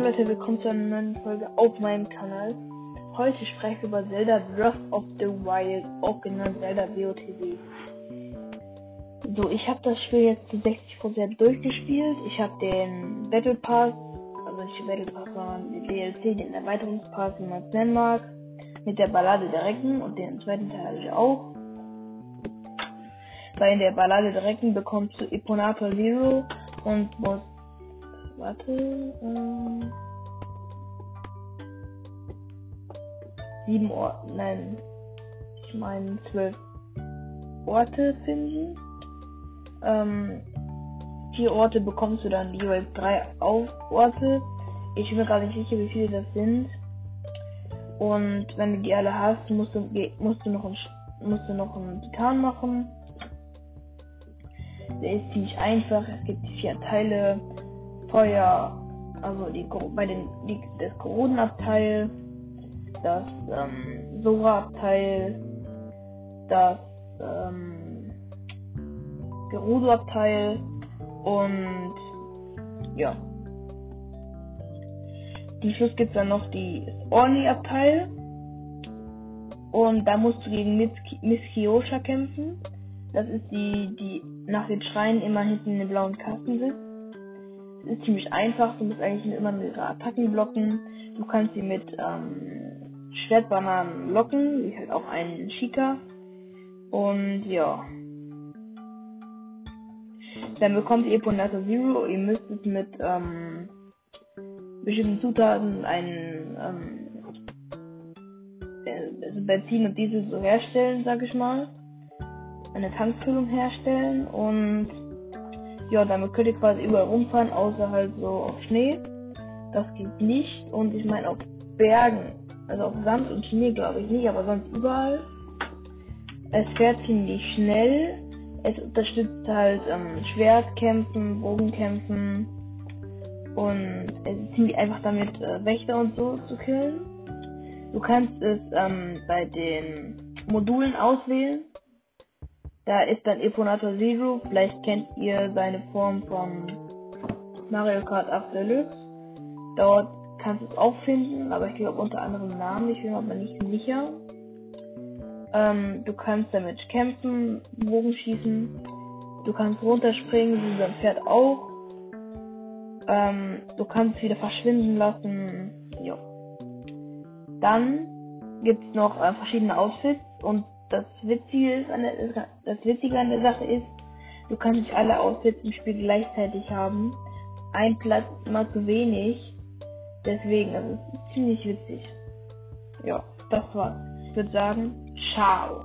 Moin Leute, willkommen zu einer neuen Folge auf meinem Kanal. Heute spreche ich über Zelda Breath of the Wild, auch genannt Zelda WOTW. So, ich habe das Spiel jetzt zu 60% durchgespielt. Ich habe den Battle Pass, also nicht den Battle Pass, sondern den DLC, den Erweiterungspass, wie man es nennen mag, mit der Ballade der Recken und den zweiten Teil habe ich auch. Bei der Ballade der Recken bekommst du Eponator Zero und musst Warte. Ähm, sieben Orte. Nein. Ich meine zwölf Orte finden. Ähm, vier Orte bekommst du dann jeweils drei Auf Orte. Ich bin mir gerade nicht sicher, wie viele das sind. Und wenn du die alle hast, musst du, musst du noch ein, musst du noch einen Titan machen. Der ist ziemlich einfach. Es gibt vier Teile. Feuer, also die, bei den, die, das Korodenabteil, das ähm, Sora-Abteil, das ähm, Gerudo-Abteil und ja. Die Schluss gibt es dann noch die Orni-Abteil. Und da musst du gegen Miss, Kyosha kämpfen. Das ist die, die nach den Schreien immer hinten in den blauen Kasten sitzt ist ziemlich einfach. Du musst eigentlich immer mit Attacken blocken. Du kannst sie mit ähm, Schwertbananen locken, wie halt auch einen Chica. Und ja. Dann bekommt ihr Eponata Zero. Ihr müsst es mit ähm, bestimmten Zutaten einen ähm, äh, also Benzin und Diesel so herstellen, sag ich mal. Eine Tankfüllung herstellen und ja, damit könnt ihr quasi überall rumfahren, außer halt so auf Schnee. Das geht nicht. Und ich meine auf Bergen, also auf Sand und Schnee glaube ich nicht, aber sonst überall. Es fährt ziemlich schnell. Es unterstützt halt ähm, Schwertkämpfen, Bogenkämpfen. Und es ist ziemlich einfach damit, äh, Wächter und so zu killen. Du kannst es ähm, bei den Modulen auswählen. Da ist dann Eponator Zero. Vielleicht kennt ihr seine Form von Mario Kart 8 Deluxe. Dort kannst du es auch finden, aber ich glaube unter anderem Namen. Ich bin aber nicht sicher. Ähm, du kannst damit kämpfen, Bogen schießen. Du kannst runterspringen, wie beim Pferd auch. Ähm, du kannst es wieder verschwinden lassen. Ja. Dann gibt es noch äh, verschiedene Outfits und das Witzige an der, das Witzige an der Sache ist, du kannst nicht alle Outfits im Spiel gleichzeitig haben. Ein Platz immer zu wenig. Deswegen, das ist ziemlich witzig. Ja, das war's. Ich würde sagen, ciao.